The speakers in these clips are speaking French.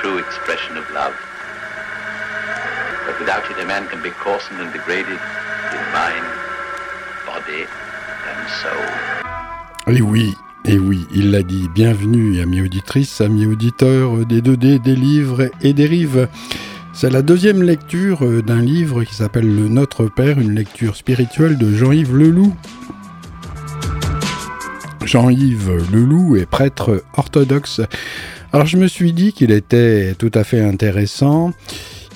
true expression of love. But without it, a man can be and degraded in mind, body and soul. Et oui, et oui, il l'a dit. Bienvenue, amis auditrices, amis auditeurs des 2D, des livres et des rives. C'est la deuxième lecture d'un livre qui s'appelle Le Notre Père, une lecture spirituelle de Jean-Yves Leloup. Jean-Yves Leloup est prêtre orthodoxe. Alors je me suis dit qu'il était tout à fait intéressant.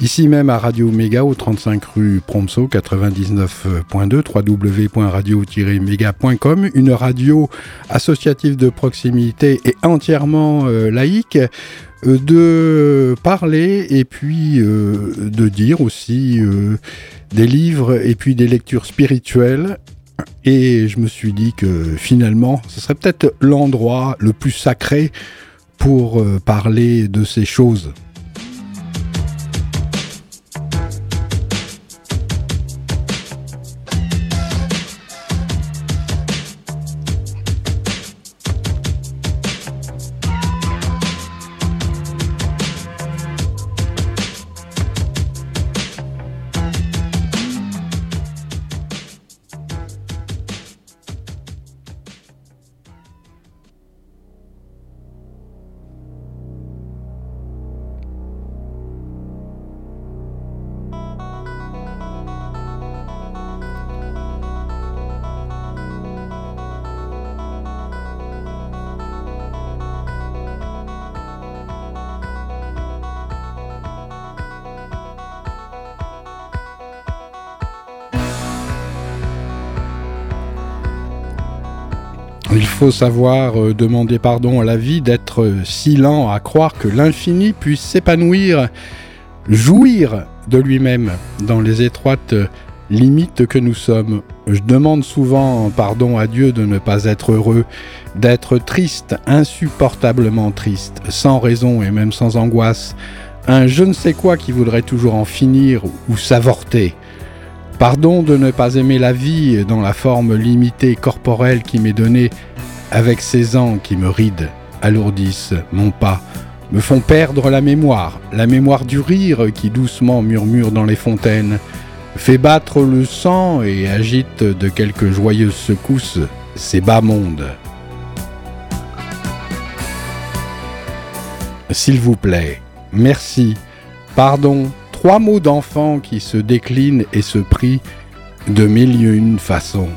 Ici même à Radio Méga au 35 rue Promso 99.2 www.radio-méga.com une radio associative de proximité et entièrement euh, laïque euh, de parler et puis euh, de dire aussi des livres et puis des lectures spirituelles et je me suis dit que finalement, ce serait peut-être l'endroit le plus sacré pour euh, parler de ces choses. Faut savoir euh, demander pardon à la vie d'être euh, si lent à croire que l'infini puisse s'épanouir, jouir de lui-même dans les étroites euh, limites que nous sommes. Je demande souvent pardon à Dieu de ne pas être heureux, d'être triste, insupportablement triste, sans raison et même sans angoisse, un je ne sais quoi qui voudrait toujours en finir ou s'avorter. Pardon de ne pas aimer la vie dans la forme limitée corporelle qui m'est donnée, avec ces ans qui me rident, alourdissent mon pas, me font perdre la mémoire, la mémoire du rire qui doucement murmure dans les fontaines, fait battre le sang et agite de quelques joyeuses secousses ces bas mondes. S'il vous plaît, merci, pardon, trois mots d'enfant qui se déclinent et se prient de mille et une façons.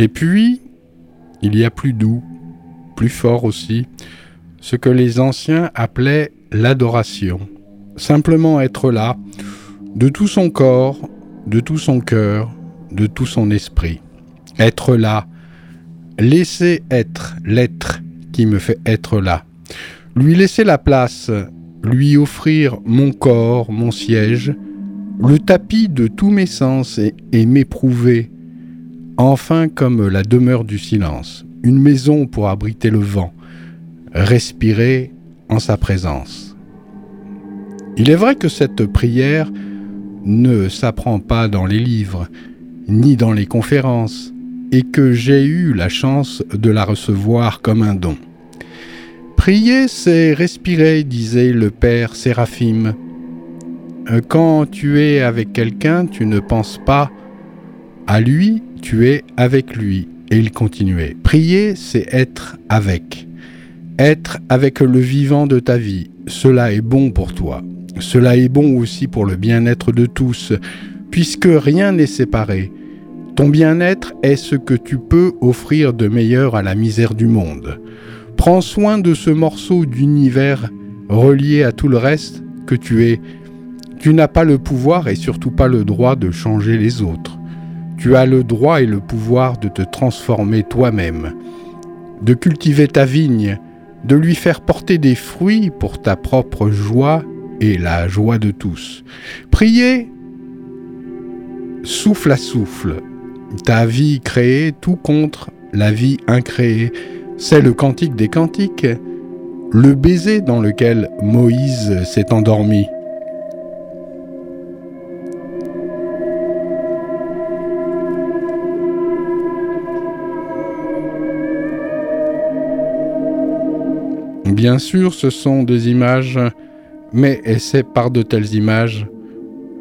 Et puis, il y a plus doux, plus fort aussi, ce que les anciens appelaient l'adoration. Simplement être là, de tout son corps, de tout son cœur, de tout son esprit. Être là, laisser être l'être qui me fait être là. Lui laisser la place, lui offrir mon corps, mon siège, le tapis de tous mes sens et, m'éprouver, enfin comme la demeure du silence, une maison pour abriter le vent, respirer en sa présence. Il est vrai que cette prière ne s'apprend pas dans les livres, ni dans les conférences, et que j'ai eu la chance de la recevoir comme un don. Prier, c'est respirer, disait le père Séraphime. Quand tu es avec quelqu'un, tu ne penses pas à lui, tu es avec lui. Et il continuait. Prier, c'est être avec. être avec le vivant de ta vie. Cela est bon pour toi. Cela est bon aussi pour le bien-être de tous, puisque rien n'est séparé. Ton bien-être est ce que tu peux offrir de meilleur à la misère du monde. Prends soin de ce morceau d'univers relié à tout le reste que tu es. Tu n'as pas le pouvoir et surtout pas le droit de changer les autres. Tu as le droit et le pouvoir de te transformer toi-même, de cultiver ta vigne, de lui faire porter des fruits pour ta propre joie et la joie de tous. Prier, souffle à souffle, ta vie créée tout contre la vie incréée. C'est le cantique des cantiques, le baiser dans lequel Moïse s'est endormi. Bien sûr, ce sont des images, mais c'est par de telles images,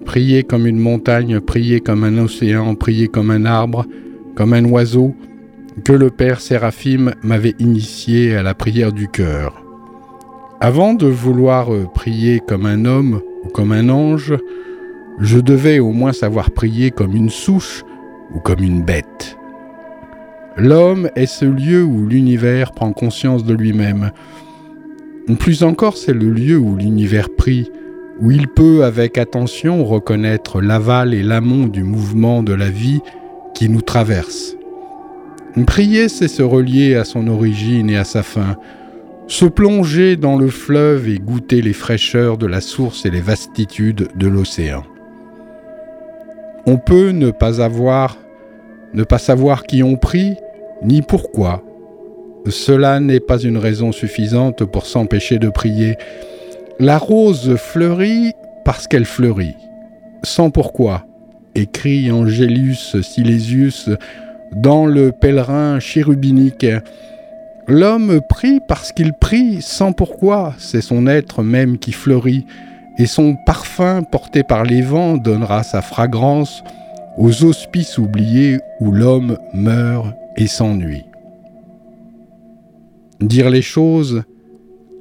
prier comme une montagne, prier comme un océan, prier comme un arbre, comme un oiseau, que le Père Séraphim m'avait initié à la prière du cœur. Avant de vouloir prier comme un homme ou comme un ange, je devais au moins savoir prier comme une souche ou comme une bête. L'homme est ce lieu où l'univers prend conscience de lui-même, plus encore, c'est le lieu où l'univers prie, où il peut avec attention reconnaître l'aval et l'amont du mouvement de la vie qui nous traverse. Prier, c'est se relier à son origine et à sa fin, se plonger dans le fleuve et goûter les fraîcheurs de la source et les vastitudes de l'océan. On peut ne pas avoir, ne pas savoir qui on prie, ni pourquoi, cela n'est pas une raison suffisante pour s'empêcher de prier. La rose fleurit parce qu'elle fleurit. Sans pourquoi, écrit Angélus Silésius dans le pèlerin chérubinique. L'homme prie parce qu'il prie sans pourquoi, c'est son être même qui fleurit, et son parfum porté par les vents donnera sa fragrance aux hospices oubliés où l'homme meurt et s'ennuie. Dire les choses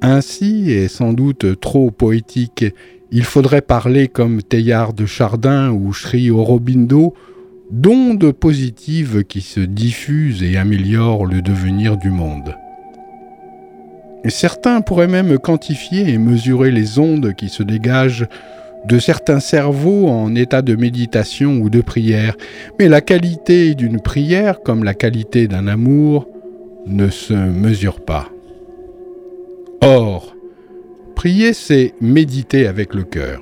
ainsi est sans doute trop poétique. Il faudrait parler comme Teilhard de Chardin ou Sri Aurobindo, d'ondes positives qui se diffusent et améliorent le devenir du monde. Certains pourraient même quantifier et mesurer les ondes qui se dégagent de certains cerveaux en état de méditation ou de prière, mais la qualité d'une prière, comme la qualité d'un amour, ne se mesure pas. Or, prier, c'est méditer avec le cœur.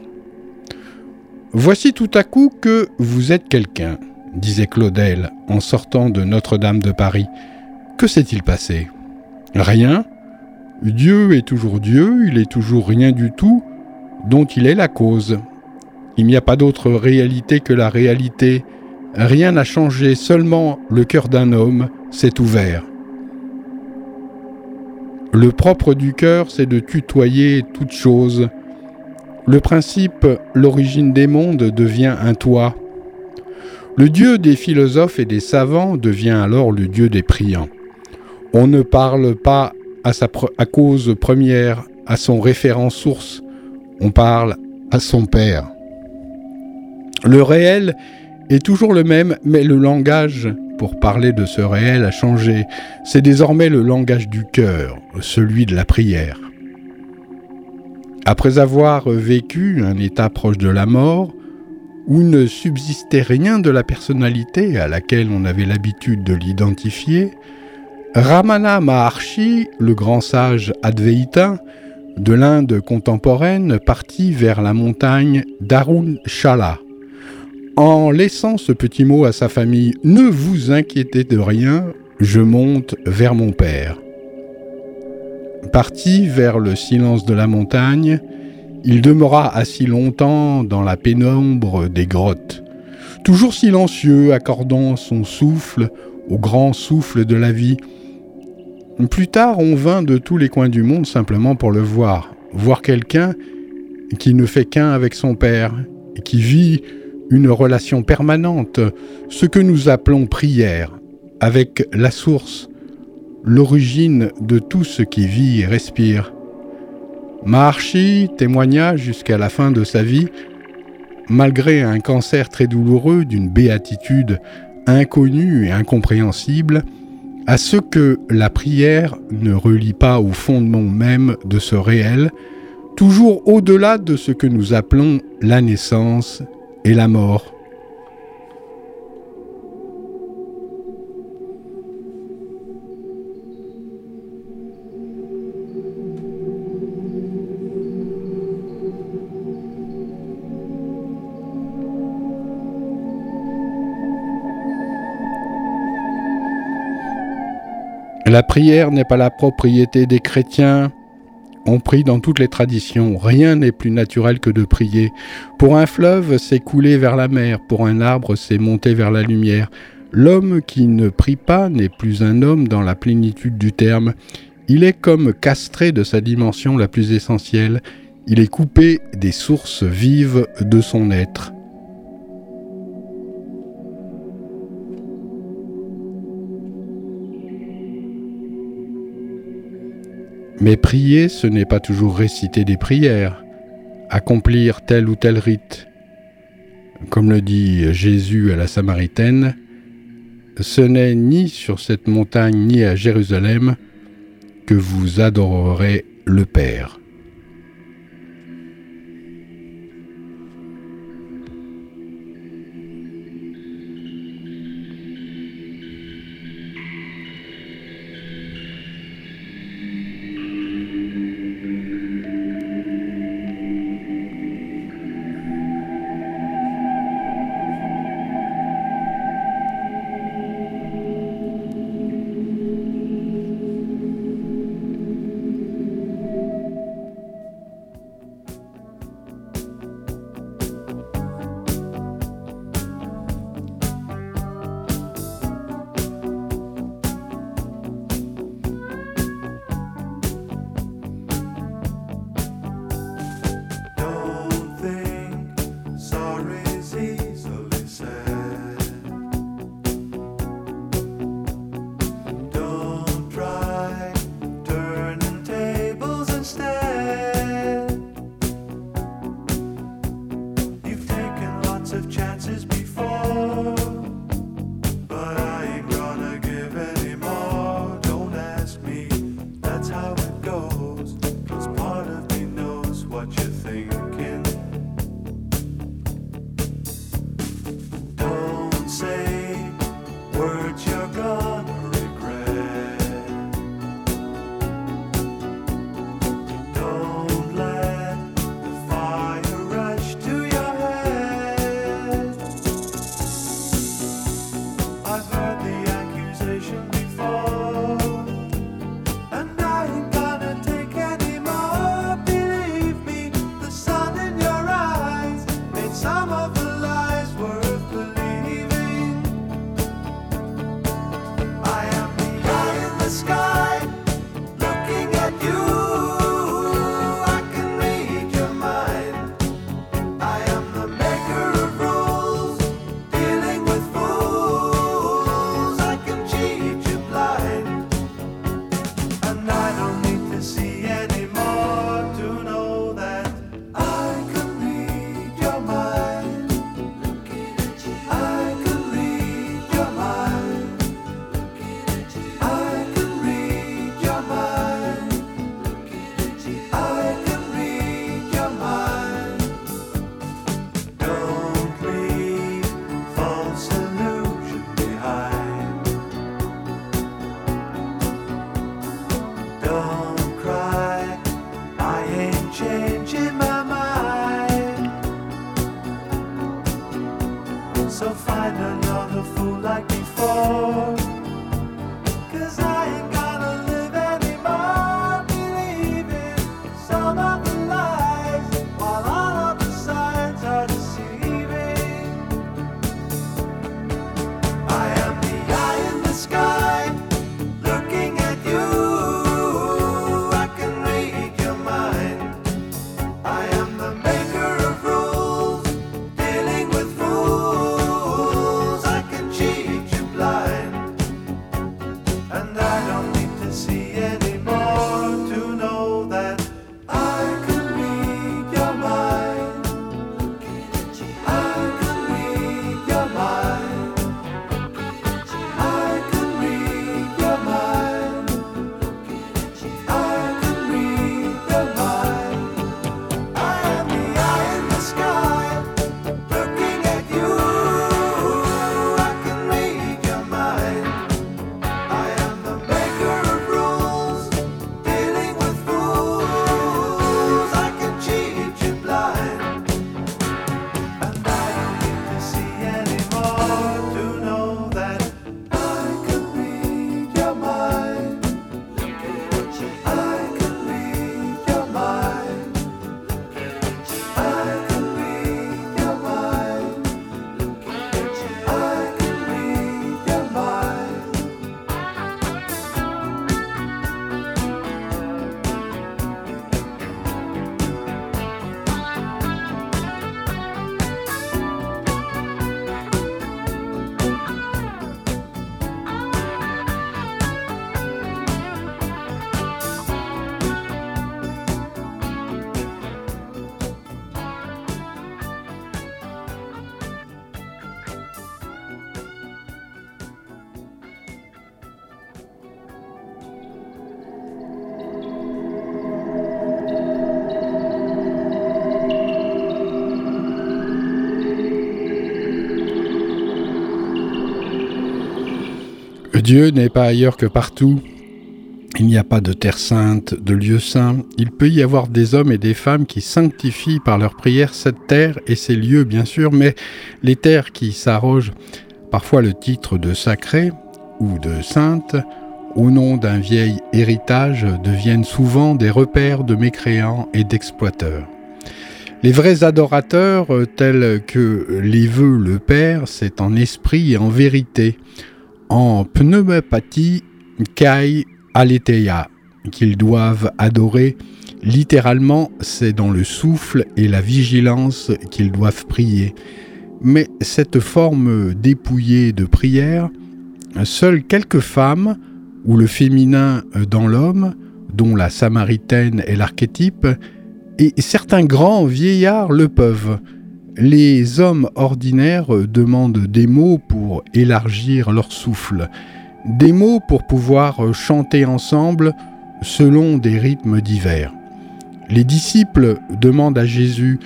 Voici tout à coup que vous êtes quelqu'un, disait Claudel en sortant de Notre-Dame de Paris. Que s'est-il passé? Rien. Dieu est toujours Dieu, il est toujours rien du tout, dont il est la cause. Il n'y a pas d'autre réalité que la réalité. Rien n'a changé, seulement le cœur d'un homme s'est ouvert. Le propre du cœur, c'est de tutoyer toute chose. Le principe, l'origine des mondes, devient un toi. Le Dieu des philosophes et des savants devient alors le Dieu des priants. On ne parle pas à, sa cause première, à son référent source, on parle à son Père. Le réel est toujours le même, mais le langage pour parler de ce réel a changé. C'est désormais le langage du cœur, celui de la prière. Après avoir vécu un état proche de la mort, où ne subsistait rien de la personnalité à laquelle on avait l'habitude de l'identifier, Ramana Maharshi, le grand sage advaita de l'Inde contemporaine, partit vers la montagne d'Arunachala, en laissant ce petit mot à sa famille Ne vous inquiétez de rien, je monte vers mon père. Parti vers le silence de la montagne, il demeura assis longtemps dans la pénombre des grottes, toujours silencieux, accordant son souffle au grand souffle de la vie. Plus tard, on vint de tous les coins du monde simplement pour le voir, voir quelqu'un qui ne fait qu'un avec son père, et qui vit une relation permanente, ce que nous appelons prière, avec la source, l'origine de tout ce qui vit et respire. Maharshi témoigna jusqu'à la fin de sa vie, malgré un cancer très douloureux d'une béatitude inconnue et incompréhensible, à ce que la prière ne relie pas au fondement même de ce réel, toujours au-delà de ce que nous appelons la naissance et la mort. La prière n'est pas la propriété des chrétiens. On prie dans toutes les traditions. Rien n'est plus naturel que de prier. Pour un fleuve, c'est couler vers la mer. Pour un arbre, c'est monter vers la lumière. L'homme qui ne prie pas n'est plus un homme dans la plénitude du terme. Il est comme castré de sa dimension la plus essentielle. Il est coupé des sources vives de son être. Mais prier, ce n'est pas toujours réciter des prières, accomplir tel ou tel rite. Comme le dit Jésus à la Samaritaine, ce n'est ni sur cette montagne ni à Jérusalem que vous adorerez le Père. Dieu n'est pas ailleurs que partout. Il n'y a pas de terre sainte, de lieu saint. Il peut y avoir des hommes et des femmes qui sanctifient par leur prière cette terre et ces lieux, bien sûr, mais les terres qui s'arrogent parfois le titre de sacré ou de sainte, au nom d'un vieil héritage, deviennent souvent des repères de mécréants et d'exploiteurs. Les vrais adorateurs, tels que les veut le Père, c'est en esprit et en vérité, en pneumopathie kai aletheia qu'ils doivent adorer. Littéralement, c'est dans le souffle et la vigilance qu'ils doivent prier. Mais cette forme dépouillée de prière, seules quelques femmes, ou le féminin dans l'homme, dont la samaritaine est l'archétype, et certains grands vieillards le peuvent les hommes ordinaires demandent des mots pour élargir leur souffle, des mots pour pouvoir chanter ensemble selon des rythmes divers. Les disciples demandent à Jésus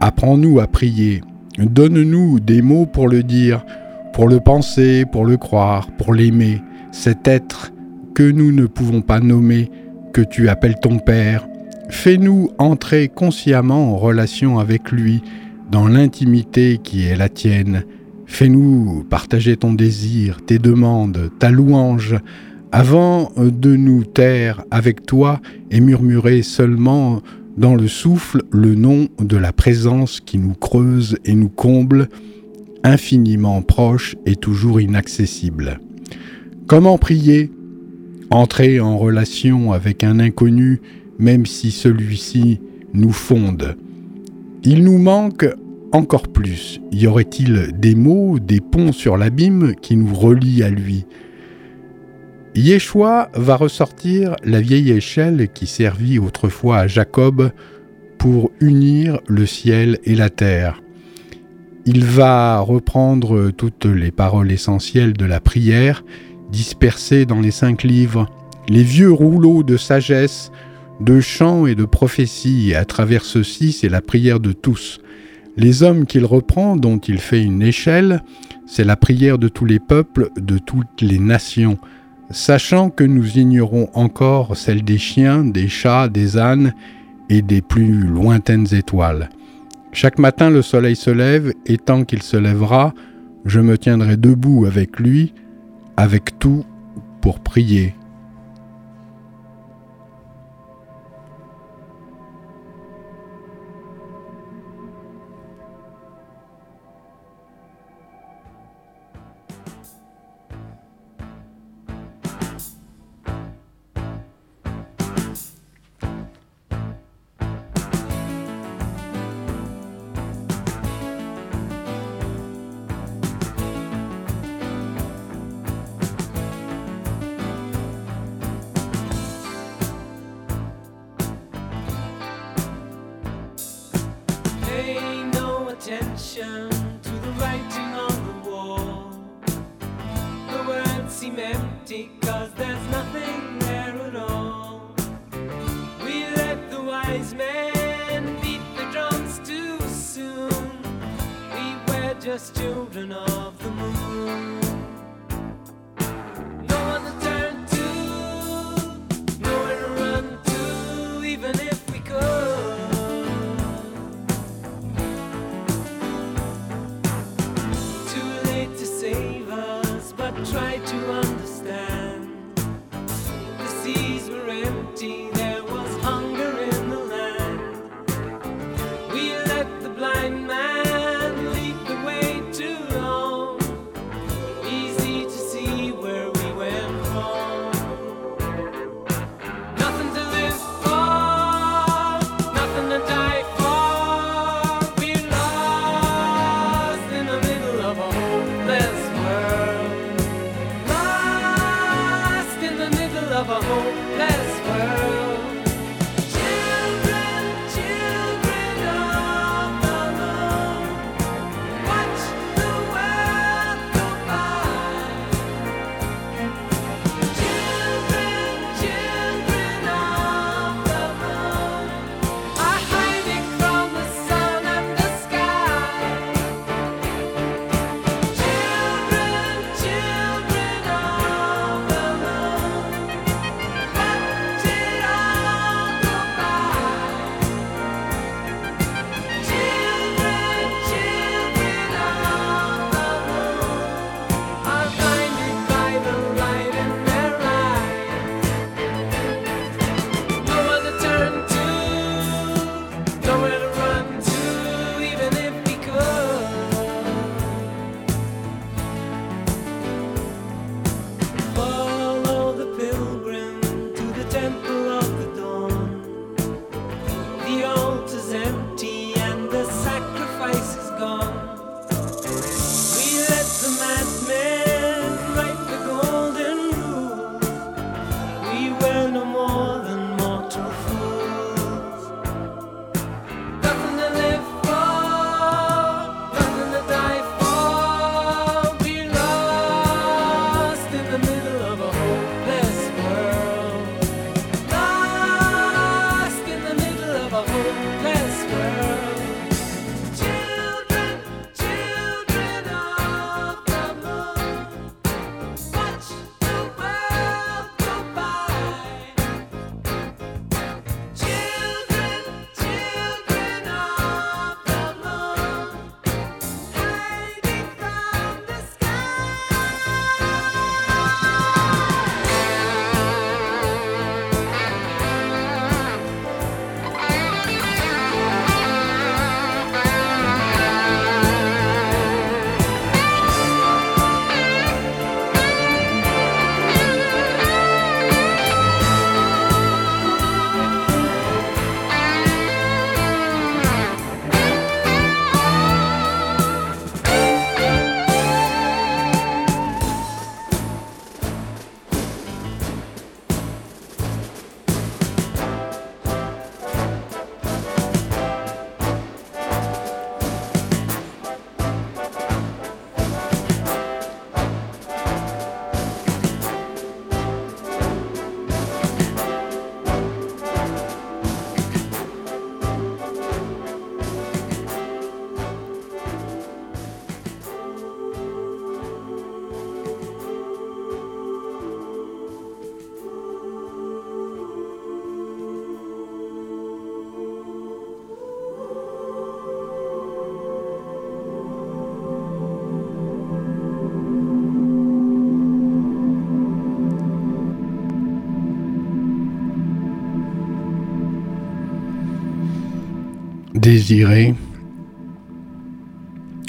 Apprends-nous à prier, donne-nous des mots pour le dire, pour le penser, pour le croire, pour l'aimer, cet être que nous ne pouvons pas nommer, que tu appelles ton Père. Fais-nous entrer consciemment en relation avec lui dans l'intimité qui est la tienne. Fais-nous partager ton désir, tes demandes, ta louange, avant de nous taire avec toi et murmurer seulement dans le souffle le nom de la présence qui nous creuse et nous comble, infiniment proche et toujours inaccessible. Comment prier? Entrer en relation avec un inconnu, même si celui-ci nous fonde. Il nous manque encore plus Y aurait-il des mots, des ponts sur l'abîme qui nous relient à lui? Yeshua va ressortir la vieille échelle qui servit autrefois à Jacob pour unir le ciel et la terre. Il va reprendre toutes les paroles essentielles de la prière dispersées dans les cinq livres, les vieux rouleaux de sagesse, de chants et de prophéties, à travers ceux-ci c'est la prière de tous, les hommes qu'il reprend, dont il fait une échelle, c'est la prière de tous les peuples, de toutes les nations, sachant que nous ignorons encore celle des chiens, des chats, des ânes et des plus lointaines étoiles. Chaque matin le soleil se lève, et tant qu'il se lèvera, je me tiendrai debout avec lui, avec tout, pour prier ocean.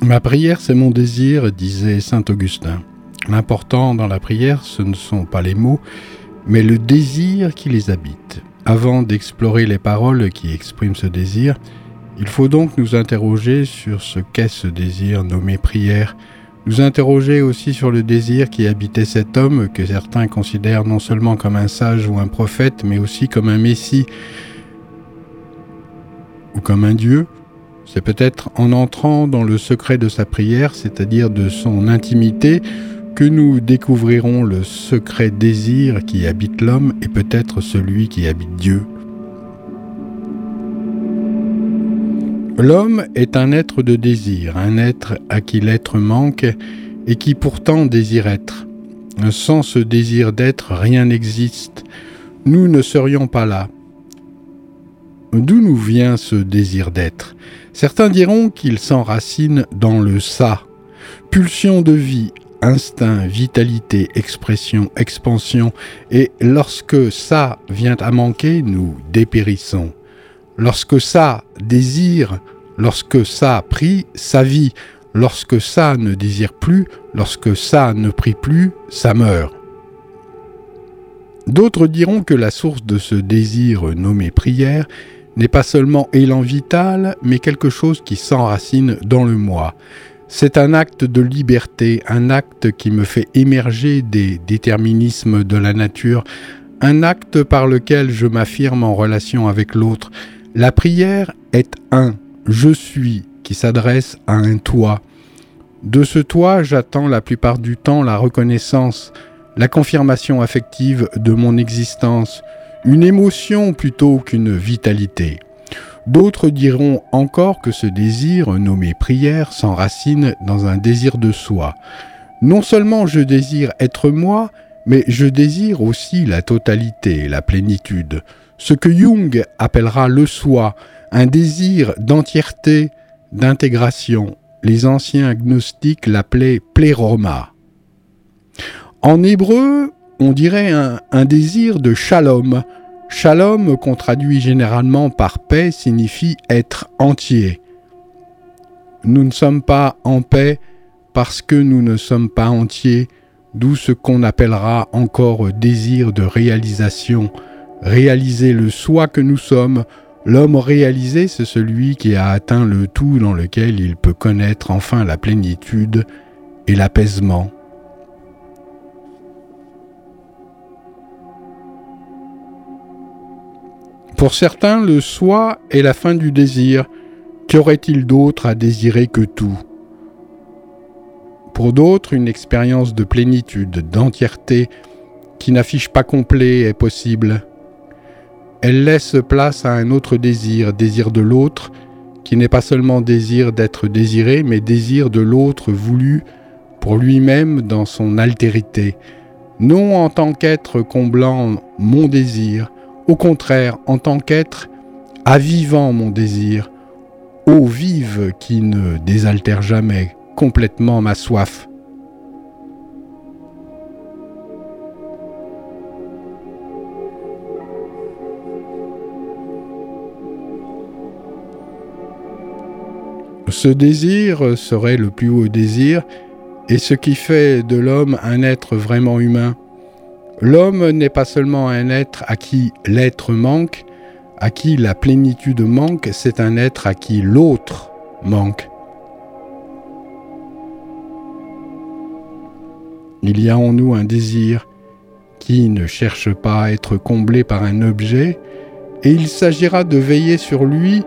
Ma prière, c'est mon désir, disait Saint Augustin. L'important dans la prière, ce ne sont pas les mots, mais le désir qui les habite. Avant d'explorer les paroles qui expriment ce désir, il faut donc nous interroger sur ce qu'est ce désir nommé prière, nous interroger aussi sur le désir qui habitait cet homme que certains considèrent non seulement comme un sage ou un prophète, mais aussi comme un messie, ou comme un Dieu, c'est peut-être en entrant dans le secret de sa prière, c'est-à-dire de son intimité, que nous découvrirons le secret désir qui habite l'homme et peut-être celui qui habite Dieu. L'homme est un être de désir, un être à qui l'être manque et qui pourtant désire être. Sans ce désir d'être, rien n'existe. Nous ne serions pas là. D'où nous vient ce désir d'être? Certains diront qu'il s'enracine dans le ça. Pulsion de vie, instinct, vitalité, expression, expansion, et lorsque ça vient à manquer, nous dépérissons. Lorsque ça désire, lorsque ça prie, sa vie, lorsque ça ne désire plus, lorsque ça ne prie plus, ça meurt. D'autres diront que la source de ce désir nommé prière n'est pas seulement élan vital, mais quelque chose qui s'enracine dans le moi. C'est un acte de liberté, un acte qui me fait émerger des déterminismes de la nature, un acte par lequel je m'affirme en relation avec l'autre. La prière est un je suis qui s'adresse à un toi. De ce toi, j'attends la plupart du temps la reconnaissance, la confirmation affective de mon existence, une émotion plutôt qu'une vitalité. D'autres diront encore que ce désir, nommé prière, s'enracine dans un désir de soi. Non seulement je désire être moi, mais je désire aussi la totalité, la plénitude, ce que Jung appellera le soi, un désir d'entièreté, d'intégration. Les anciens agnostiques l'appelaient pléroma. En hébreu, on dirait un, désir de shalom, Shalom, qu'on traduit généralement par paix, signifie être entier. Nous ne sommes pas en paix parce que nous ne sommes pas entiers, d'où ce qu'on appellera encore désir de réalisation, réaliser le soi que nous sommes. L'homme réalisé, c'est celui qui a atteint le tout dans lequel il peut connaître enfin la plénitude et l'apaisement. Pour certains, le soi est la fin du désir. Qu'aurait-il d'autre à désirer que tout? Pour d'autres, une expérience de plénitude, d'entièreté, qui n'affiche pas complet, est possible. Elle laisse place à un autre désir, désir de l'autre, qui n'est pas seulement désir d'être désiré, mais désir de l'autre voulu pour lui-même dans son altérité, non en tant qu'être comblant mon désir, au contraire, en tant qu'être, avivant mon désir, eau vive qui ne désaltère jamais complètement ma soif. Ce désir serait le plus haut désir et ce qui fait de l'homme un être vraiment humain. L'homme n'est pas seulement un être à qui l'être manque, à qui la plénitude manque, c'est un être à qui l'autre manque. Il y a en nous un désir qui ne cherche pas à être comblé par un objet, et il s'agira de veiller sur lui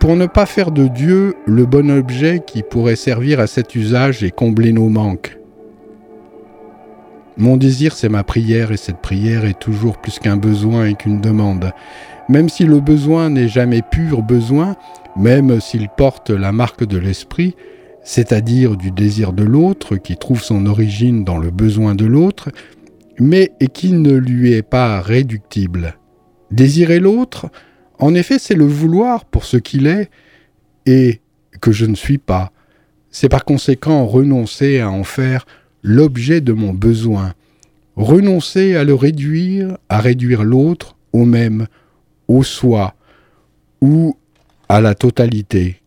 pour ne pas faire de Dieu le bon objet qui pourrait servir à cet usage et combler nos manques. Mon désir, c'est ma prière, et cette prière est toujours plus qu'un besoin et qu'une demande. Même si le besoin n'est jamais pur besoin, même s'il porte la marque de l'esprit, c'est-à-dire du désir de l'autre, qui trouve son origine dans le besoin de l'autre, mais qui ne lui est pas réductible. Désirer l'autre, en effet, c'est le vouloir pour ce qu'il est et que je ne suis pas. C'est par conséquent renoncer à en faire l'objet de mon besoin, renoncer à le réduire, à réduire l'autre au même, au soi ou à la totalité.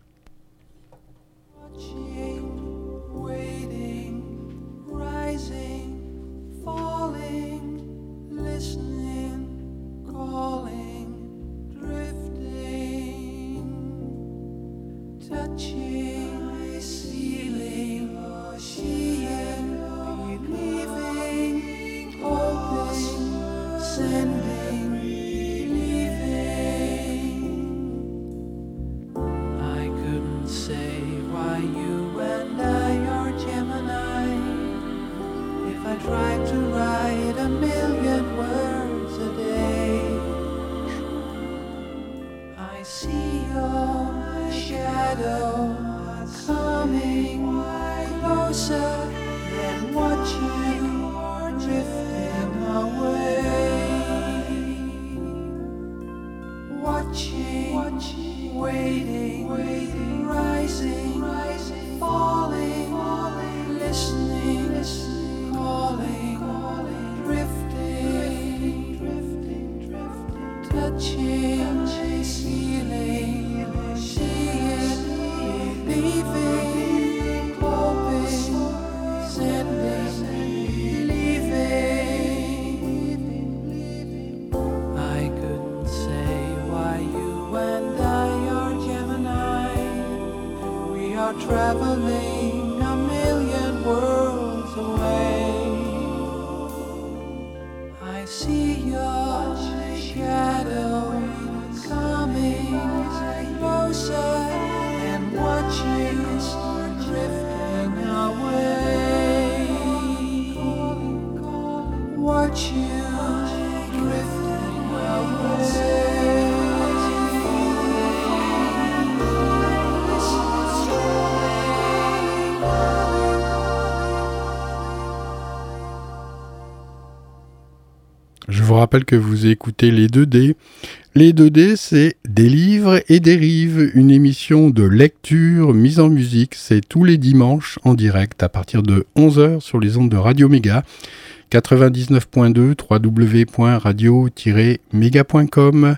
Rappelle que vous écoutez les 2D. Les 2D, c'est des livres et des rives, une émission de lecture mise en musique. C'est tous les dimanches en direct à partir de 11h sur les ondes de Radio Méga. 99.2 www.radio-méga.com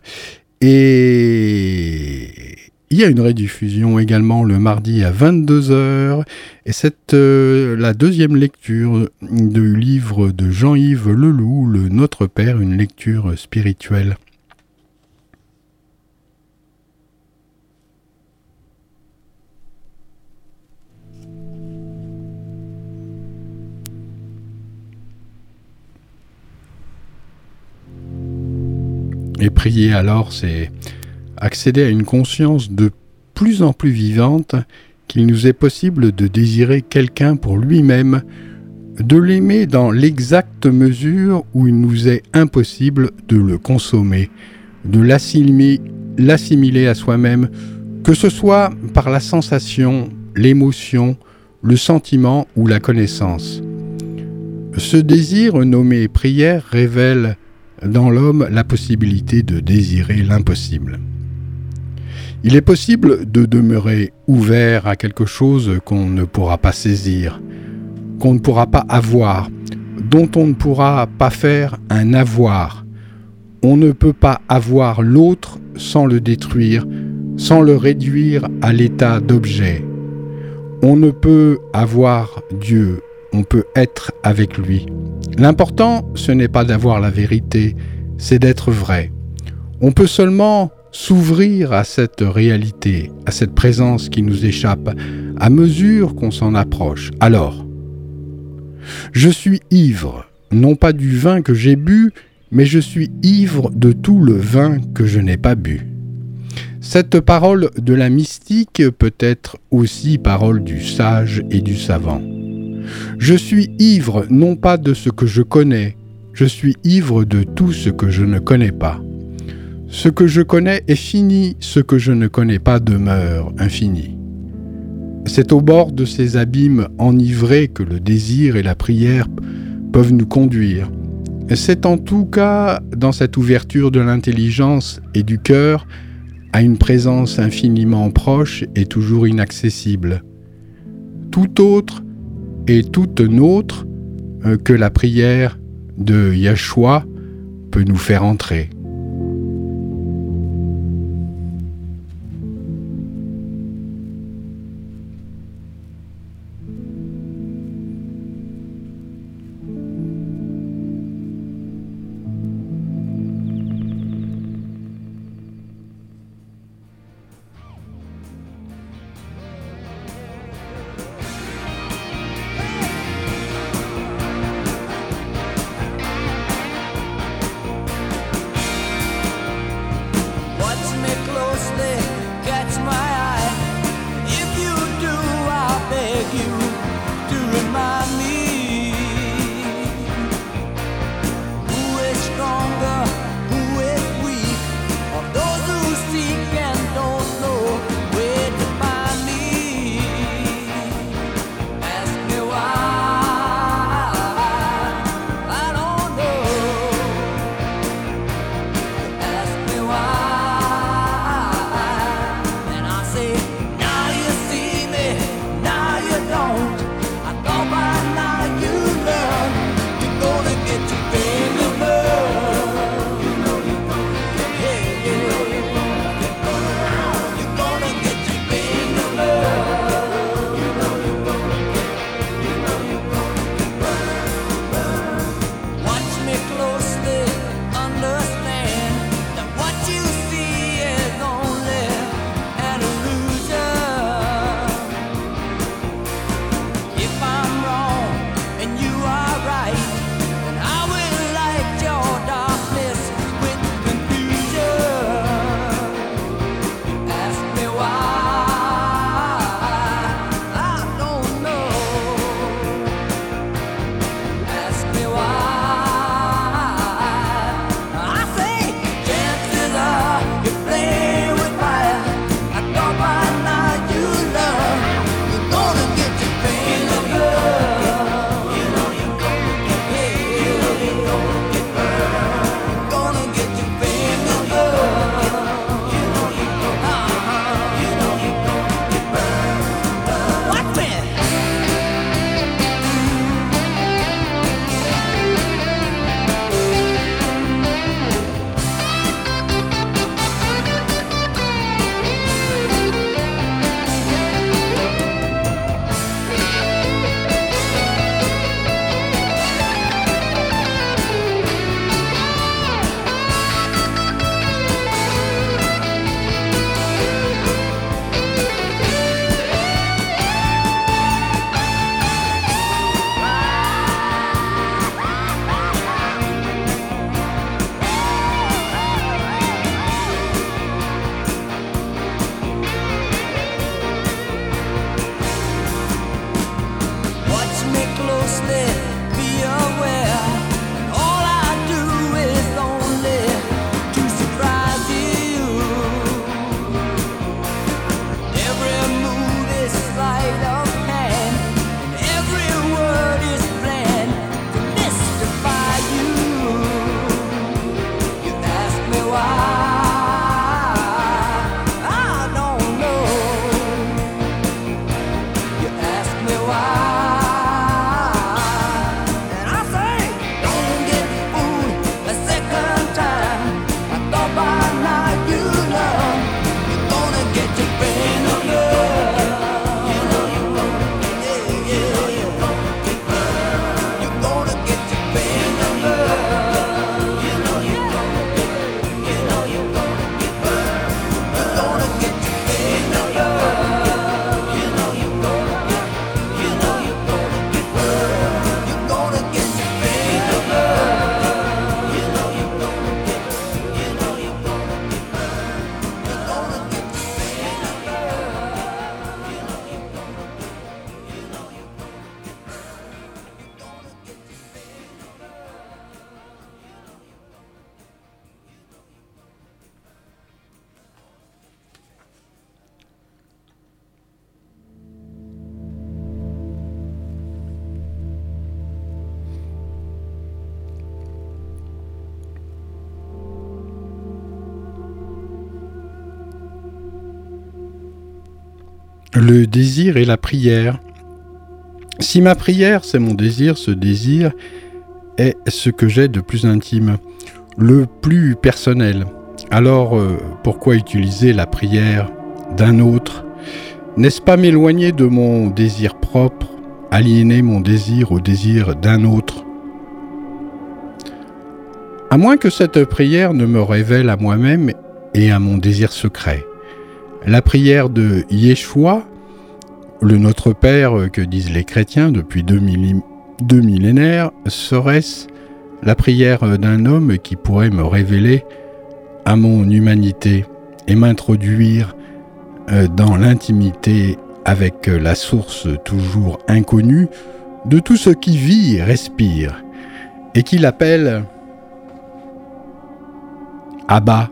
et il y a une rediffusion également le mardi à 22h et c'est euh, la deuxième lecture du livre de Jean-Yves Leloup, le Notre Père, une lecture spirituelle. Et prier alors, c'est accéder à une conscience de plus en plus vivante qu'il nous est possible de désirer quelqu'un pour lui-même, de l'aimer dans l'exacte mesure où il nous est impossible de le consommer, de l'assimiler à soi-même, que ce soit par la sensation, l'émotion, le sentiment ou la connaissance. Ce désir nommé prière révèle dans l'homme la possibilité de désirer l'impossible. Il est possible de demeurer ouvert à quelque chose qu'on ne pourra pas saisir, qu'on ne pourra pas avoir, dont on ne pourra pas faire un avoir. On ne peut pas avoir l'autre sans le détruire, sans le réduire à l'état d'objet. On ne peut avoir Dieu, on peut être avec lui. L'important, ce n'est pas d'avoir la vérité, c'est d'être vrai. On peut seulement s'ouvrir à cette réalité, à cette présence qui nous échappe, à mesure qu'on s'en approche. Alors, je suis ivre, non pas du vin que j'ai bu, mais je suis ivre de tout le vin que je n'ai pas bu. Cette parole de la mystique peut être aussi parole du sage et du savant. Je suis ivre non pas de ce que je connais, je suis ivre de tout ce que je ne connais pas. Ce que je connais est fini, ce que je ne connais pas demeure infini. C'est au bord de ces abîmes enivrés que le désir et la prière peuvent nous conduire. C'est en tout cas dans cette ouverture de l'intelligence et du cœur à une présence infiniment proche et toujours inaccessible. Tout autre et toute nôtre euh, que la prière de Yahshua peut nous faire entrer. Le désir et la prière. Si ma prière, c'est mon désir, ce désir est ce que j'ai de plus intime, le plus personnel. Alors euh, pourquoi utiliser la prière d'un autre? N'est-ce pas m'éloigner de mon désir propre, aliéner mon désir au désir d'un autre? À moins que cette prière ne me révèle à moi-même et à mon désir secret. La prière de Yeshua, le Notre Père que disent les chrétiens depuis deux, millénaires, serait-ce la prière d'un homme qui pourrait me révéler à mon humanité et m'introduire euh, dans l'intimité avec la source toujours inconnue de tout ce qui vit et respire, et qu'il appelle Abba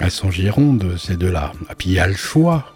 Elles sont girondes, ces deux-là. Et puis il y a le choix.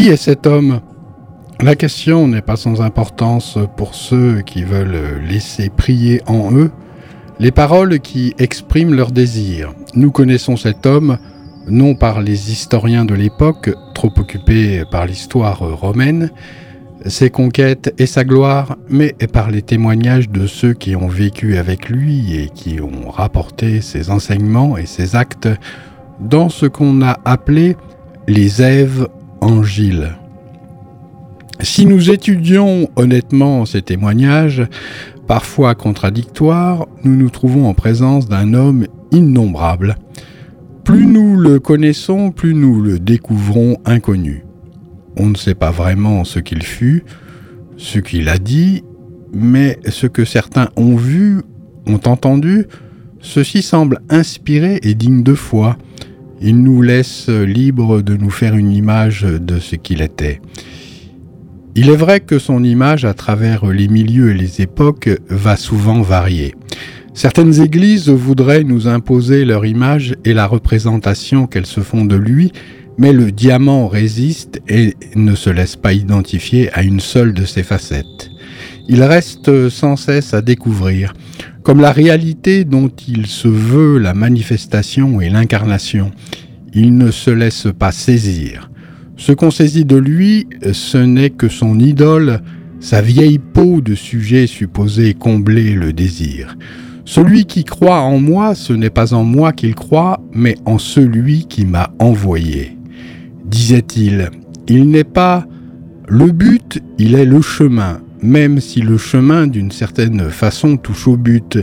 Qui est cet homme? La question n'est pas sans importance pour ceux qui veulent laisser prier en eux. Les paroles qui expriment leur désir. Nous connaissons cet homme non par les historiens de l'époque, trop occupés par l'histoire romaine, ses conquêtes et sa gloire, mais par les témoignages de ceux qui ont vécu avec lui et qui ont rapporté ses enseignements et ses actes. Dans ce qu'on a appelé les Èves Angile. Si nous étudions honnêtement ces témoignages, parfois contradictoires, nous nous trouvons en présence d'un homme innombrable. Plus nous le connaissons, plus nous le découvrons inconnu. On ne sait pas vraiment ce qu'il fut, ce qu'il a dit, mais ce que certains ont vu, ont entendu, ceci semble inspiré et digne de foi. Il nous laisse libre de nous faire une image de ce qu'il était. Il est vrai que son image à travers les milieux et les époques va souvent varier. Certaines églises voudraient nous imposer leur image et la représentation qu'elles se font de lui, mais le diamant résiste et ne se laisse pas identifier à une seule de ses facettes. Il reste sans cesse à découvrir comme la réalité dont il se veut la manifestation et l'incarnation. Il ne se laisse pas saisir. Ce qu'on saisit de lui, ce n'est que son idole, sa vieille peau de sujet supposé combler le désir. Celui qui croit en moi, ce n'est pas en moi qu'il croit, mais en celui qui m'a envoyé. Disait-il, il n'est pas le but, il est le chemin même si le chemin d'une certaine façon touche au but.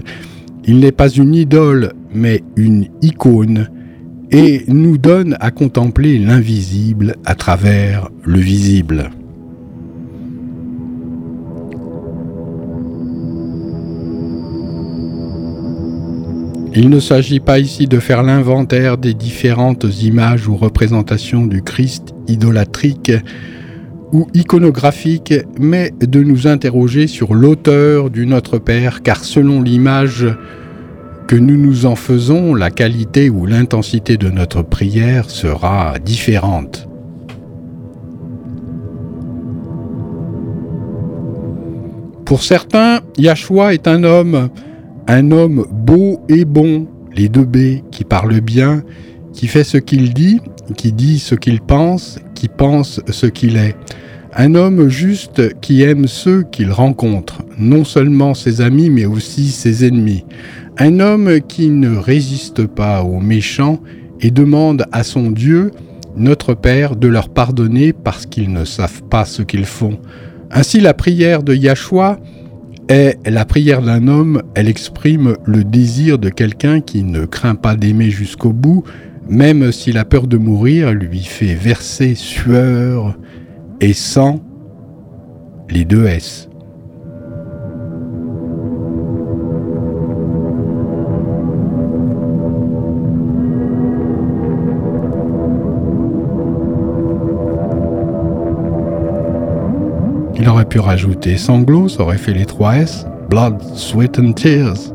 Il n'est pas une idole, mais une icône, et nous donne à contempler l'invisible à travers le visible. Il ne s'agit pas ici de faire l'inventaire des différentes images ou représentations du Christ idolatrique, ou iconographique, mais de nous interroger sur l'auteur du Notre Père, car selon l'image que nous nous en faisons, la qualité ou l'intensité de notre prière sera différente. Pour certains, Yahshua est un homme, un homme beau et bon, les deux B, qui parle bien, qui fait ce qu'il dit, qui dit ce qu'il pense, qui pense ce qu'il est. Un homme juste qui aime ceux qu'il rencontre, non seulement ses amis mais aussi ses ennemis. Un homme qui ne résiste pas aux méchants et demande à son Dieu, notre Père, de leur pardonner parce qu'ils ne savent pas ce qu'ils font. Ainsi la prière de Yahshua est la prière d'un homme, elle exprime le désir de quelqu'un qui ne craint pas d'aimer jusqu'au bout, même si la peur de mourir lui fait verser sueur et sang, les deux S. Il aurait pu rajouter sanglots, ça aurait fait les trois S. Blood, sweat and tears.